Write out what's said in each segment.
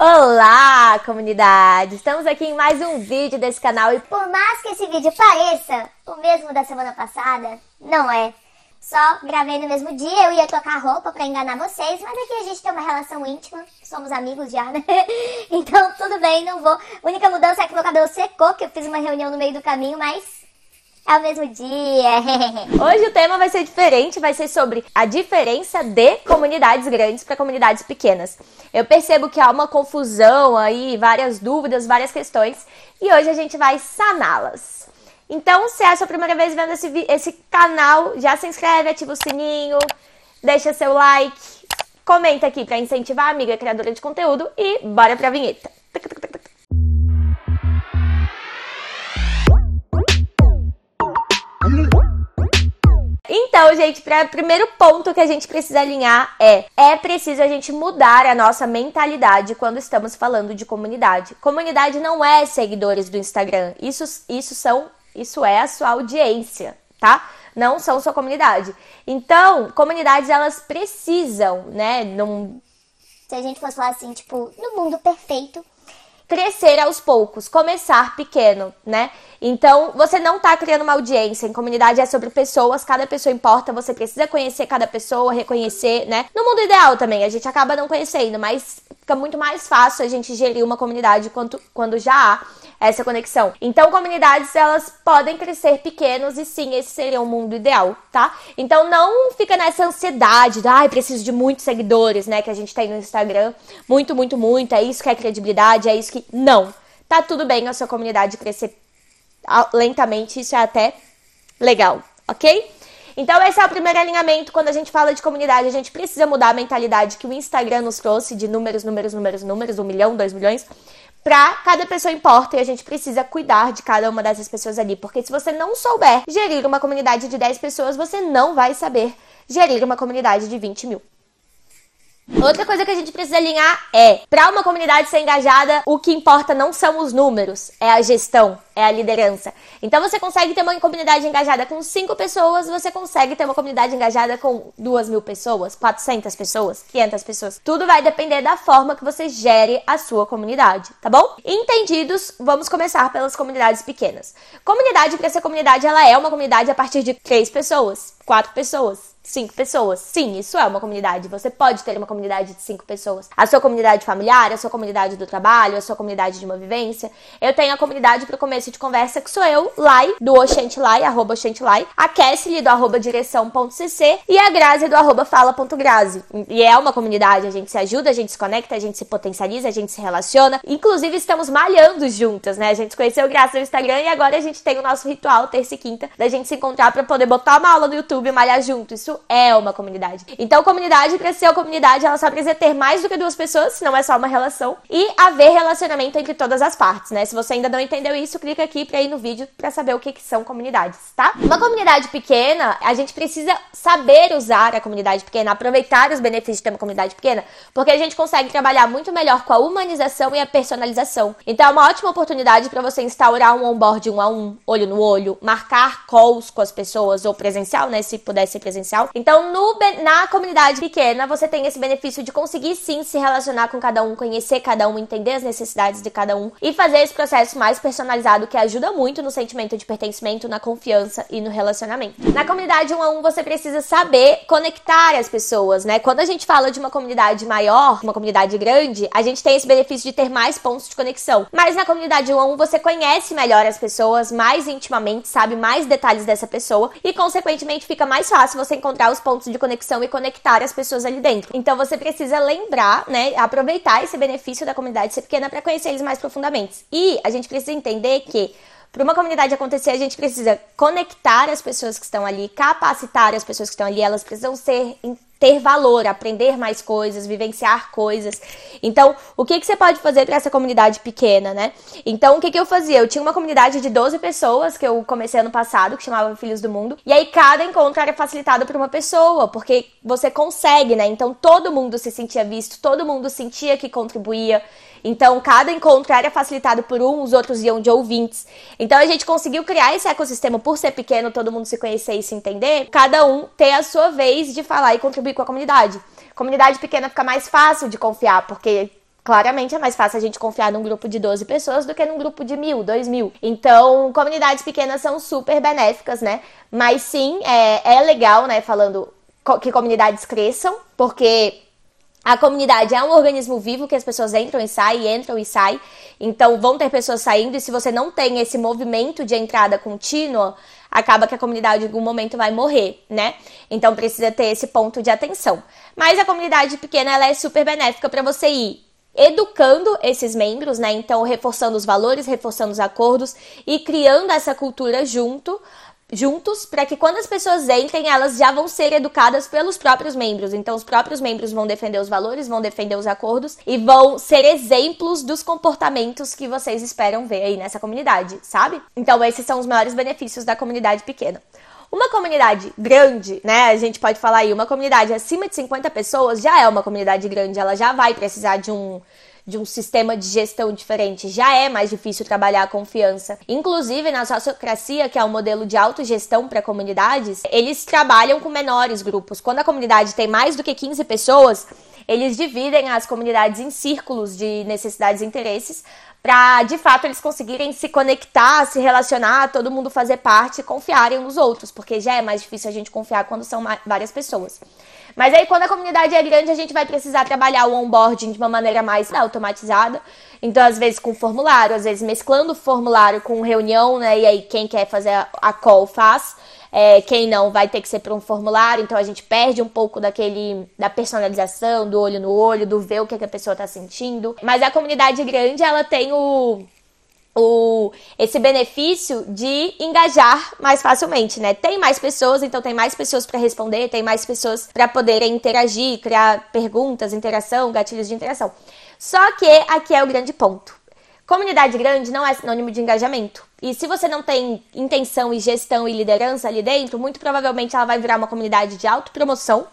Olá, comunidade! Estamos aqui em mais um vídeo desse canal e por mais que esse vídeo pareça o mesmo da semana passada, não é. Só gravei no mesmo dia, eu ia tocar roupa pra enganar vocês, mas aqui a gente tem uma relação íntima, somos amigos já, né? Então tudo bem, não vou. A única mudança é que meu cabelo secou, que eu fiz uma reunião no meio do caminho, mas é o mesmo dia. Hoje o tema vai ser diferente, vai ser sobre a diferença de comunidades grandes para comunidades pequenas. Eu percebo que há uma confusão aí, várias dúvidas, várias questões, e hoje a gente vai saná-las. Então, se é a sua primeira vez vendo esse, esse canal, já se inscreve, ativa o sininho, deixa seu like, comenta aqui para incentivar a amiga criadora de conteúdo e bora pra vinheta. Então, gente, para primeiro ponto que a gente precisa alinhar é é preciso a gente mudar a nossa mentalidade quando estamos falando de comunidade. Comunidade não é seguidores do Instagram. Isso isso são isso é a sua audiência, tá? Não são sua comunidade. Então, comunidades elas precisam, né, num se a gente fosse falar assim, tipo, no mundo perfeito, crescer aos poucos, começar pequeno, né? Então, você não tá criando uma audiência. Em comunidade é sobre pessoas, cada pessoa importa, você precisa conhecer cada pessoa, reconhecer, né? No mundo ideal também, a gente acaba não conhecendo, mas fica muito mais fácil a gente gerir uma comunidade quando, quando já há essa conexão. Então, comunidades, elas podem crescer pequenos e sim, esse seria o mundo ideal, tá? Então, não fica nessa ansiedade de, ai, ah, preciso de muitos seguidores, né, que a gente tem no Instagram. Muito, muito, muito, é isso que é credibilidade, é isso que... Não, tá tudo bem a sua comunidade crescer lentamente, isso é até legal, ok? Então, esse é o primeiro alinhamento. Quando a gente fala de comunidade, a gente precisa mudar a mentalidade que o Instagram nos trouxe de números, números, números, números, um milhão, dois milhões pra cada pessoa importa e a gente precisa cuidar de cada uma dessas pessoas ali. Porque se você não souber gerir uma comunidade de 10 pessoas, você não vai saber gerir uma comunidade de 20 mil. Outra coisa que a gente precisa alinhar é, para uma comunidade ser engajada, o que importa não são os números, é a gestão, é a liderança. Então você consegue ter uma comunidade engajada com 5 pessoas, você consegue ter uma comunidade engajada com 2 mil pessoas, 400 pessoas, 500 pessoas. Tudo vai depender da forma que você gere a sua comunidade, tá bom? Entendidos, vamos começar pelas comunidades pequenas. Comunidade, para ser comunidade, ela é uma comunidade a partir de 3 pessoas, 4 pessoas cinco pessoas. Sim, isso é uma comunidade. Você pode ter uma comunidade de cinco pessoas. A sua comunidade familiar, a sua comunidade do trabalho, a sua comunidade de uma vivência. Eu tenho a comunidade para o começo de conversa, que sou eu, Lai, do Oxentilai, arroba a Kessly, do arroba direção.cc e a Grazi, do arroba fala.grazi. E é uma comunidade, a gente se ajuda, a gente se conecta, a gente se potencializa, a gente se relaciona. Inclusive, estamos malhando juntas, né? A gente conheceu graças ao Instagram e agora a gente tem o nosso ritual, terça e quinta, da gente se encontrar para poder botar uma aula no YouTube e malhar junto. Isso é uma comunidade. Então, comunidade, pra ser uma comunidade, ela só precisa ter mais do que duas pessoas, senão é só uma relação. E haver relacionamento entre todas as partes, né? Se você ainda não entendeu isso, clica aqui pra ir no vídeo pra saber o que, que são comunidades, tá? Uma comunidade pequena, a gente precisa saber usar a comunidade pequena, aproveitar os benefícios de ter uma comunidade pequena, porque a gente consegue trabalhar muito melhor com a humanização e a personalização. Então, é uma ótima oportunidade para você instaurar um onboard um a um, olho no olho, marcar calls com as pessoas, ou presencial, né? Se puder ser presencial. Então, no, na comunidade pequena, você tem esse benefício de conseguir sim se relacionar com cada um, conhecer cada um, entender as necessidades de cada um e fazer esse processo mais personalizado que ajuda muito no sentimento de pertencimento, na confiança e no relacionamento. Na comunidade um a um, você precisa saber conectar as pessoas, né? Quando a gente fala de uma comunidade maior, uma comunidade grande, a gente tem esse benefício de ter mais pontos de conexão. Mas na comunidade um a um, você conhece melhor as pessoas mais intimamente, sabe mais detalhes dessa pessoa e, consequentemente, fica mais fácil você encontrar os pontos de conexão e conectar as pessoas ali dentro. Então você precisa lembrar, né, aproveitar esse benefício da comunidade ser pequena para conhecer eles mais profundamente. E a gente precisa entender que para uma comunidade acontecer, a gente precisa conectar as pessoas que estão ali, capacitar as pessoas que estão ali, elas precisam ser ter valor, aprender mais coisas, vivenciar coisas. Então, o que, que você pode fazer para essa comunidade pequena, né? Então, o que, que eu fazia? Eu tinha uma comunidade de 12 pessoas que eu comecei ano passado, que chamava Filhos do Mundo. E aí, cada encontro era facilitado por uma pessoa, porque você consegue, né? Então, todo mundo se sentia visto, todo mundo sentia que contribuía. Então, cada encontro era facilitado por um, os outros iam de ouvintes. Então, a gente conseguiu criar esse ecossistema por ser pequeno, todo mundo se conhecer e se entender, cada um ter a sua vez de falar e contribuir com a comunidade. Comunidade pequena fica mais fácil de confiar, porque claramente é mais fácil a gente confiar num grupo de 12 pessoas do que num grupo de mil, dois mil. Então, comunidades pequenas são super benéficas, né? Mas sim, é, é legal, né? Falando que comunidades cresçam, porque a comunidade é um organismo vivo que as pessoas entram e saem, entram e saem. Então vão ter pessoas saindo e se você não tem esse movimento de entrada contínua, acaba que a comunidade em algum momento vai morrer, né? Então precisa ter esse ponto de atenção. Mas a comunidade pequena ela é super benéfica para você ir educando esses membros, né? Então reforçando os valores, reforçando os acordos e criando essa cultura junto juntos para que quando as pessoas entrem, elas já vão ser educadas pelos próprios membros. Então, os próprios membros vão defender os valores, vão defender os acordos e vão ser exemplos dos comportamentos que vocês esperam ver aí nessa comunidade, sabe? Então, esses são os maiores benefícios da comunidade pequena. Uma comunidade grande, né? A gente pode falar aí, uma comunidade acima de 50 pessoas já é uma comunidade grande, ela já vai precisar de um de um sistema de gestão diferente, já é mais difícil trabalhar a confiança. Inclusive, na sociocracia, que é um modelo de autogestão para comunidades, eles trabalham com menores grupos. Quando a comunidade tem mais do que 15 pessoas, eles dividem as comunidades em círculos de necessidades e interesses para de fato eles conseguirem se conectar, se relacionar, todo mundo fazer parte e confiarem nos outros, porque já é mais difícil a gente confiar quando são várias pessoas. Mas aí, quando a comunidade é grande, a gente vai precisar trabalhar o onboarding de uma maneira mais automatizada. Então, às vezes com formulário, às vezes mesclando formulário com reunião, né? E aí, quem quer fazer a call faz. É, quem não vai ter que ser por um formulário, então a gente perde um pouco daquele da personalização, do olho no olho, do ver o que, que a pessoa está sentindo. Mas a comunidade grande, ela tem o o, esse benefício de engajar mais facilmente, né? Tem mais pessoas, então tem mais pessoas para responder, tem mais pessoas para poderem interagir, criar perguntas, interação, gatilhos de interação. Só que aqui é o grande ponto. Comunidade grande não é sinônimo de engajamento. E se você não tem intenção e gestão e liderança ali dentro, muito provavelmente ela vai virar uma comunidade de autopromoção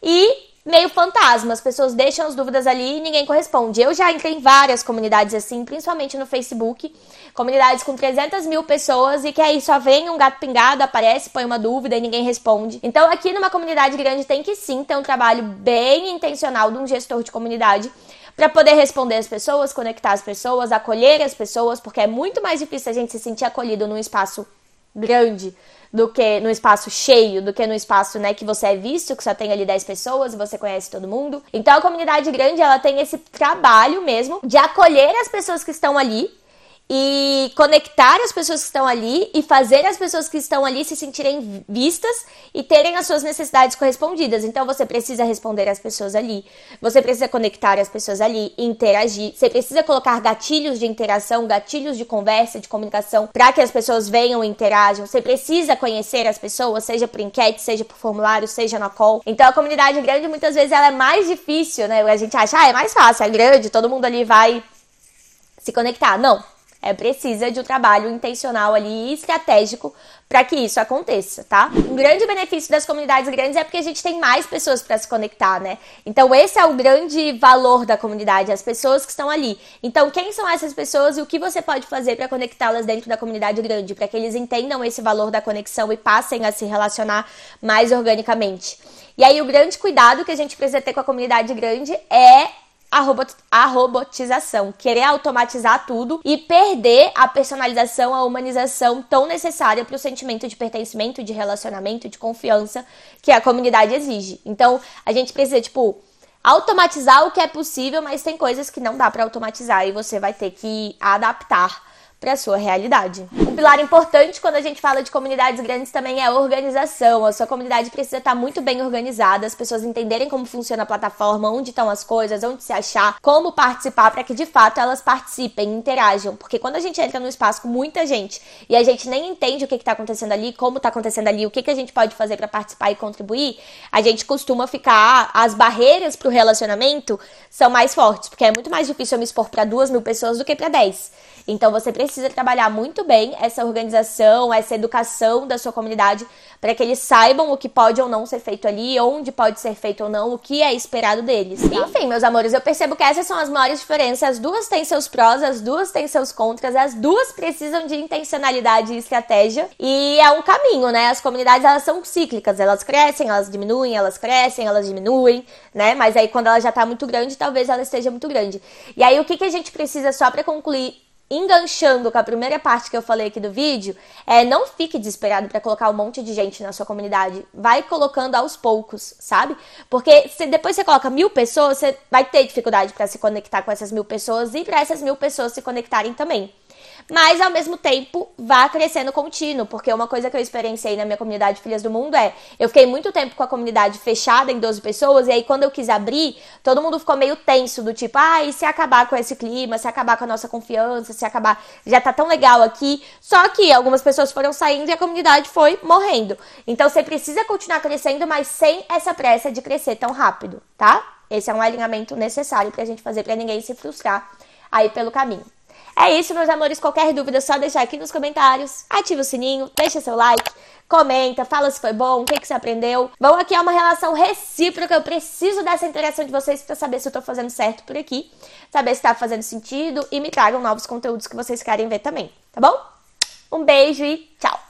e meio fantasma. As pessoas deixam as dúvidas ali e ninguém corresponde. Eu já entrei em várias comunidades assim, principalmente no Facebook. Comunidades com 300 mil pessoas e que aí só vem um gato pingado, aparece, põe uma dúvida e ninguém responde. Então, aqui numa comunidade grande tem que sim ter um trabalho bem intencional de um gestor de comunidade para poder responder as pessoas, conectar as pessoas, acolher as pessoas, porque é muito mais difícil a gente se sentir acolhido num espaço grande do que no espaço cheio, do que no espaço, né, que você é visto, que só tem ali 10 pessoas você conhece todo mundo. Então a comunidade grande, ela tem esse trabalho mesmo de acolher as pessoas que estão ali e conectar as pessoas que estão ali e fazer as pessoas que estão ali se sentirem vistas e terem as suas necessidades correspondidas. Então você precisa responder às pessoas ali, você precisa conectar as pessoas ali, interagir, você precisa colocar gatilhos de interação, gatilhos de conversa, de comunicação para que as pessoas venham e interajam. Você precisa conhecer as pessoas, seja por enquete, seja por formulário, seja na call. Então a comunidade grande muitas vezes ela é mais difícil, né? A gente acha, ah, é mais fácil, é grande, todo mundo ali vai se conectar. Não é, precisa de um trabalho intencional ali estratégico para que isso aconteça, tá? Um grande benefício das comunidades grandes é porque a gente tem mais pessoas para se conectar, né? Então esse é o grande valor da comunidade, as pessoas que estão ali. Então quem são essas pessoas e o que você pode fazer para conectá-las dentro da comunidade grande, para que eles entendam esse valor da conexão e passem a se relacionar mais organicamente. E aí o grande cuidado que a gente precisa ter com a comunidade grande é a, robot, a robotização, querer automatizar tudo e perder a personalização, a humanização tão necessária para o sentimento de pertencimento, de relacionamento, de confiança que a comunidade exige. Então, a gente precisa, tipo, automatizar o que é possível, mas tem coisas que não dá para automatizar e você vai ter que adaptar para sua realidade. Pilar importante quando a gente fala de comunidades grandes também é a organização. A sua comunidade precisa estar muito bem organizada, as pessoas entenderem como funciona a plataforma, onde estão as coisas, onde se achar, como participar para que de fato elas participem, interajam. Porque quando a gente entra num espaço com muita gente e a gente nem entende o que está acontecendo ali, como está acontecendo ali, o que, que a gente pode fazer para participar e contribuir, a gente costuma ficar. As barreiras para o relacionamento são mais fortes, porque é muito mais difícil eu me expor para duas mil pessoas do que para dez. Então você precisa trabalhar muito bem essa organização, essa educação da sua comunidade para que eles saibam o que pode ou não ser feito ali, onde pode ser feito ou não, o que é esperado deles. Tá? Enfim, meus amores, eu percebo que essas são as maiores diferenças. As duas têm seus prós, as duas têm seus contras, as duas precisam de intencionalidade e estratégia. E é um caminho, né? As comunidades elas são cíclicas, elas crescem, elas diminuem, elas crescem, elas diminuem, né? Mas aí quando ela já tá muito grande, talvez ela esteja muito grande. E aí o que, que a gente precisa só para concluir enganchando com a primeira parte que eu falei aqui do vídeo, é não fique desesperado para colocar um monte de gente na sua comunidade. Vai colocando aos poucos, sabe? Porque se depois você coloca mil pessoas, você vai ter dificuldade para se conectar com essas mil pessoas e para essas mil pessoas se conectarem também mas ao mesmo tempo vá crescendo contínuo, porque uma coisa que eu experienciei na minha comunidade Filhas do Mundo é, eu fiquei muito tempo com a comunidade fechada em 12 pessoas, e aí quando eu quis abrir, todo mundo ficou meio tenso, do tipo, ah, e se acabar com esse clima, se acabar com a nossa confiança, se acabar, já tá tão legal aqui, só que algumas pessoas foram saindo e a comunidade foi morrendo. Então você precisa continuar crescendo, mas sem essa pressa de crescer tão rápido, tá? Esse é um alinhamento necessário pra gente fazer para ninguém se frustrar aí pelo caminho. É isso, meus amores. Qualquer dúvida, é só deixar aqui nos comentários. Ativa o sininho, deixa seu like, comenta, fala se foi bom, o que, que você aprendeu. Vamos aqui é uma relação recíproca. Eu preciso dessa interação de vocês para saber se eu tô fazendo certo por aqui, saber se tá fazendo sentido e me tragam novos conteúdos que vocês querem ver também, tá bom? Um beijo e tchau!